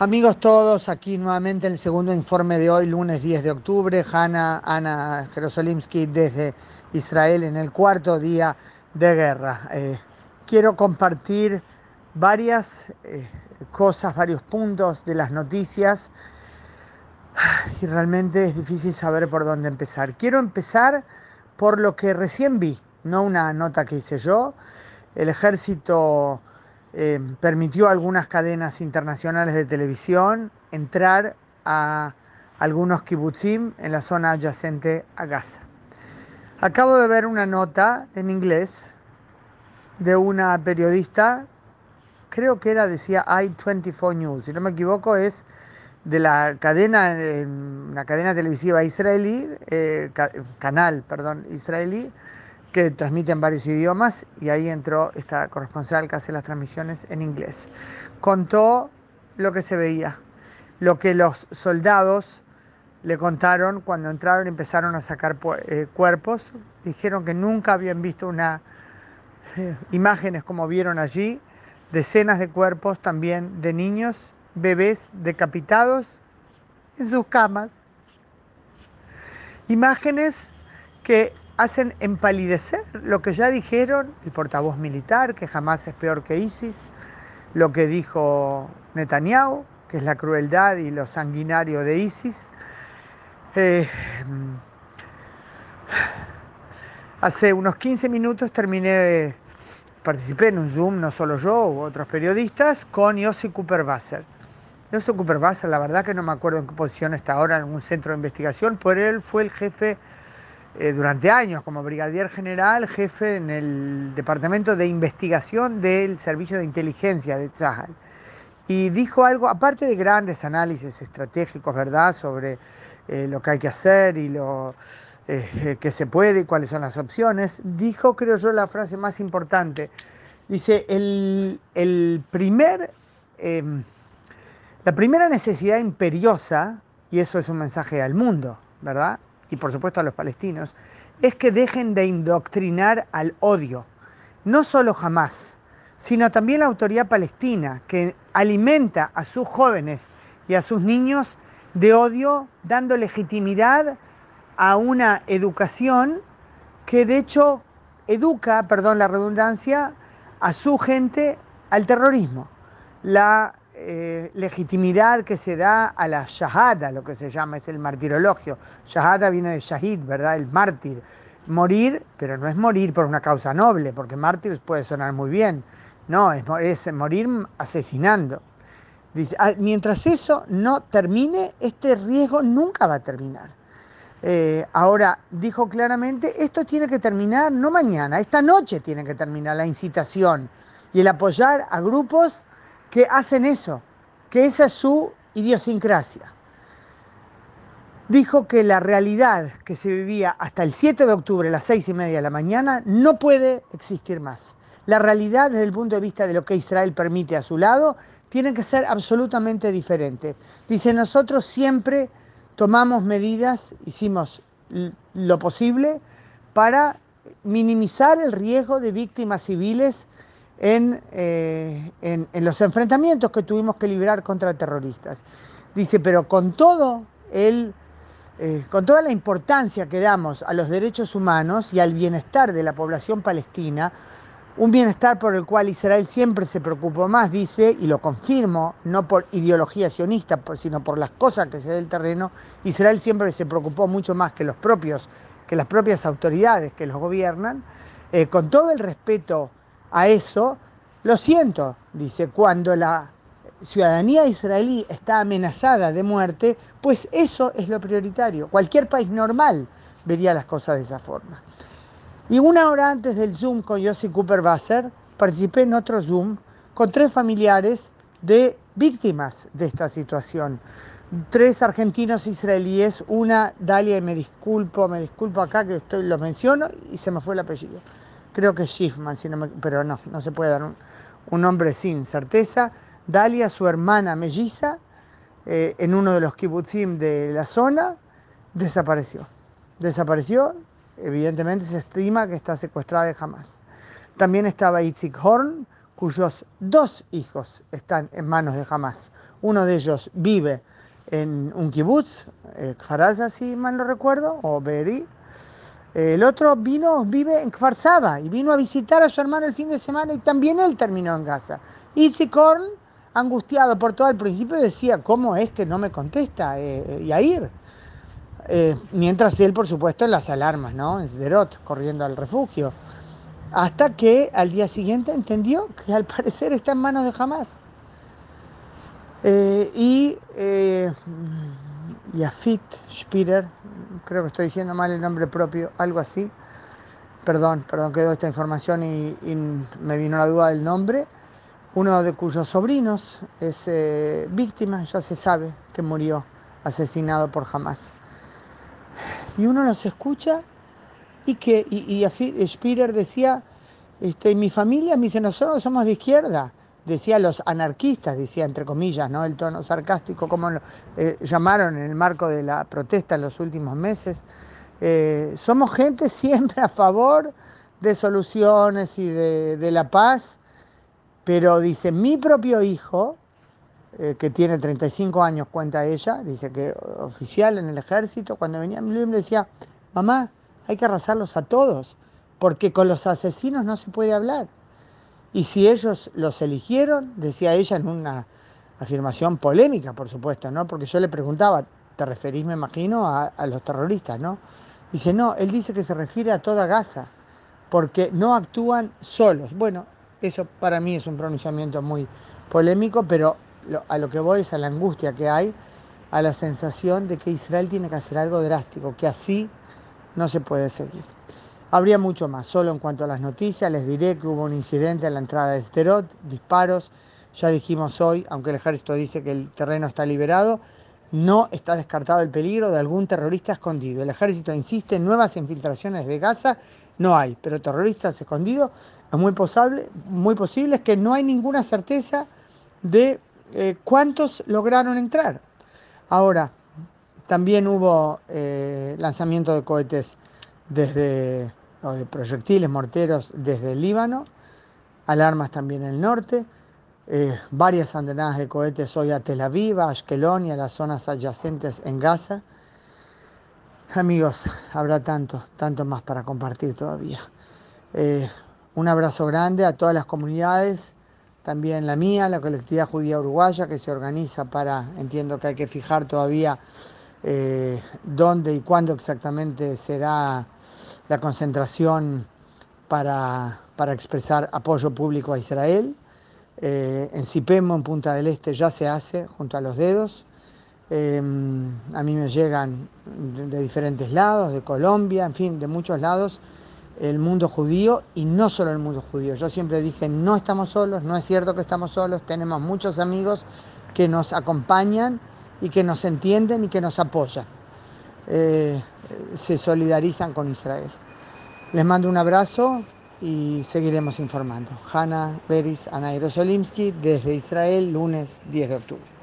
Amigos todos, aquí nuevamente el segundo informe de hoy, lunes 10 de octubre. Hanna, Ana Jerosolimsky desde Israel en el cuarto día de guerra. Eh, quiero compartir varias eh, cosas, varios puntos de las noticias y realmente es difícil saber por dónde empezar. Quiero empezar por lo que recién vi, no una nota que hice yo. El ejército eh, permitió a algunas cadenas internacionales de televisión entrar a algunos kibbutzim en la zona adyacente a Gaza. Acabo de ver una nota en inglés de una periodista, creo que era, decía I-24 News, si no me equivoco, es de la cadena, una cadena televisiva israelí, eh, canal, perdón, israelí, que transmite en varios idiomas y ahí entró esta corresponsal que hace las transmisiones en inglés. Contó lo que se veía, lo que los soldados le contaron cuando entraron y empezaron a sacar eh, cuerpos. Dijeron que nunca habían visto una eh, imágenes como vieron allí, decenas de cuerpos también de niños, bebés decapitados en sus camas. Imágenes que hacen empalidecer lo que ya dijeron el portavoz militar, que jamás es peor que ISIS, lo que dijo Netanyahu, que es la crueldad y lo sanguinario de ISIS. Eh, hace unos 15 minutos terminé, participé en un Zoom, no solo yo, u otros periodistas, con Yossi Cooper-Basser. Yossi Cooper-Basser, la verdad que no me acuerdo en qué posición está ahora en un centro de investigación, pero él fue el jefe eh, durante años como brigadier general, jefe en el departamento de investigación del servicio de inteligencia de Tzahal. Y dijo algo, aparte de grandes análisis estratégicos, ¿verdad?, sobre eh, lo que hay que hacer y lo eh, que se puede y cuáles son las opciones, dijo, creo yo, la frase más importante. Dice, el, el primer, em, la primera necesidad imperiosa, y eso es un mensaje al mundo, ¿verdad? Y por supuesto a los palestinos, es que dejen de indoctrinar al odio. No solo jamás, sino también la autoridad palestina, que alimenta a sus jóvenes y a sus niños de odio, dando legitimidad a una educación que de hecho educa, perdón la redundancia, a su gente al terrorismo. La eh, legitimidad que se da a la shahada, lo que se llama, es el martirologio. Shahada viene de shahid, ¿verdad? El mártir. Morir, pero no es morir por una causa noble, porque mártir puede sonar muy bien. No, es, morir asesinando. Ah, mientras eso no termine, este riesgo nunca va a terminar. Eh, ahora, dijo claramente, esto tiene que terminar no mañana, esta noche tiene que terminar la incitación y el apoyar a grupos que hacen eso, que esa es su idiosincrasia. Dijo que la realidad que se vivía hasta el 7 de octubre a las 6 y media de la mañana no puede existir más. La realidad desde el punto de vista de lo que Israel permite a su lado tiene que ser absolutamente diferente. Dice, nosotros siempre tomamos medidas, hicimos lo posible para minimizar el riesgo de víctimas civiles eh, en, en, los enfrentamientos que tuvimos que librar contra terroristas. Dice, pero con todo el, eh, con toda la importancia que damos a los derechos humanos y al bienestar de la población palestina, un bienestar por el cual Israel siempre se preocupó más, dice, y lo confirmo, no por ideología sionista, sino por las cosas que se del terreno, Israel siempre se preocupó mucho más que los propios, que las propias autoridades que los gobiernan, eh, con todo el respeto a eso, lo siento, dice, cuando la ciudadanía israelí está amenazada de muerte, pues eso es lo prioritario. Cualquier país normal vería las cosas de esa forma. Y una hora antes del Zoom con Yossi Cooper Basser, participé en otro Zoom con tres familiares de víctimas de esta situación. Tres argentinos israelíes, una Dalia, y me disculpo, me disculpo acá que estoy, lo menciono y se me fue el apellido creo que Schiffman, pero no, no se puede dar un, nombre sin certeza. Dalia, su hermana melliza, eh, en uno de los kibbutzim de la zona, desapareció. Desapareció, evidentemente se estima que está secuestrada de Hamas. También estaba Itzik Horn, cuyos dos hijos están en manos de Hamas. Uno de ellos vive en un kibutz, eh, si mal no recuerdo, o Beri. El otro vino, vive en Kfar y vino a visitar a su hermano el fin de semana y también él terminó en Gaza. Itzik Korn, angustiado por todo el principio, decía, ¿cómo es que no me contesta eh, Yair? Eh, mientras él, por supuesto, en las alarmas, ¿no? En Sderot, corriendo al refugio. Hasta que al día siguiente entendió que al parecer está en manos de Hamas. Eh, y eh, Yafit Spirer, creo que estoy diciendo mal el nombre propio, algo así. Perdón, perdón, quedó esta información y, me vino la duda del nombre. Uno de cuyos sobrinos es eh, víctima, ya se sabe que murió asesinado por Hamas. Y uno los escucha y que y, Spirer decía, este, mi familia, dice, nosotros somos de izquierda, decía los anarquistas, decía entre comillas, ¿no? el tono sarcástico, como lo eh, llamaron en el marco de la protesta en los últimos meses. Eh, somos gente siempre a favor de soluciones y de, la paz, pero dice, mi propio hijo, eh, que tiene 35 años, cuenta ella, dice que oficial en el ejército, cuando venía mi le decía, mamá, hay que arrasarlos a todos, porque con los asesinos no se puede hablar. Y si ellos los eligieron, decía ella en una afirmación polémica, por supuesto, ¿no? Porque yo le preguntaba, ¿te referís, me imagino, a, los terroristas, ¿no? Dice, no, él dice que se refiere a toda Gaza, porque no actúan solos. Bueno, eso para mí es un pronunciamiento muy polémico, pero a lo que voy es a la angustia que hay, a la sensación de que Israel tiene que hacer algo drástico, que así no se puede seguir. Habría mucho más, solo en cuanto a las noticias, les diré que hubo un incidente en la entrada de Sterot, disparos, ya dijimos hoy, aunque el ejército dice que el terreno está liberado, no está descartado el peligro de algún terrorista escondido. El ejército insiste en nuevas infiltraciones de Gaza, no hay, pero terroristas escondidos es muy posible, muy posible es que no hay ninguna certeza de eh, cuántos lograron entrar. Ahora, también hubo eh, lanzamiento de cohetes desde, o de proyectiles morteros desde el Líbano, alarmas también en el norte, eh, varias andenadas de cohetes hoy a Tel Aviv, a Ashkelon y a las zonas adyacentes en Gaza. Amigos, habrá tanto, tanto más para compartir todavía. Eh, un abrazo grande a todas las comunidades, también la mía, la colectividad judía uruguaya, que se organiza para, entiendo que hay que fijar todavía eh, dónde y cuándo exactamente será la concentración para, expresar apoyo público a Israel. Eh, en Cipemo, en Punta del Este, ya se hace junto a los dedos. Eh, a mí me llegan de, diferentes lados, de Colombia, en fin, de muchos lados, el mundo judío y no solo el mundo judío. Yo siempre dije, no estamos solos, no es cierto que estamos solos, tenemos muchos amigos que nos acompañan y que nos entienden y que nos apoyan. Eh, se solidarizan con Israel. Les mando un abrazo y seguiremos informando. Hanna Beris, Ana Solimsky, desde Israel, lunes 10 de octubre.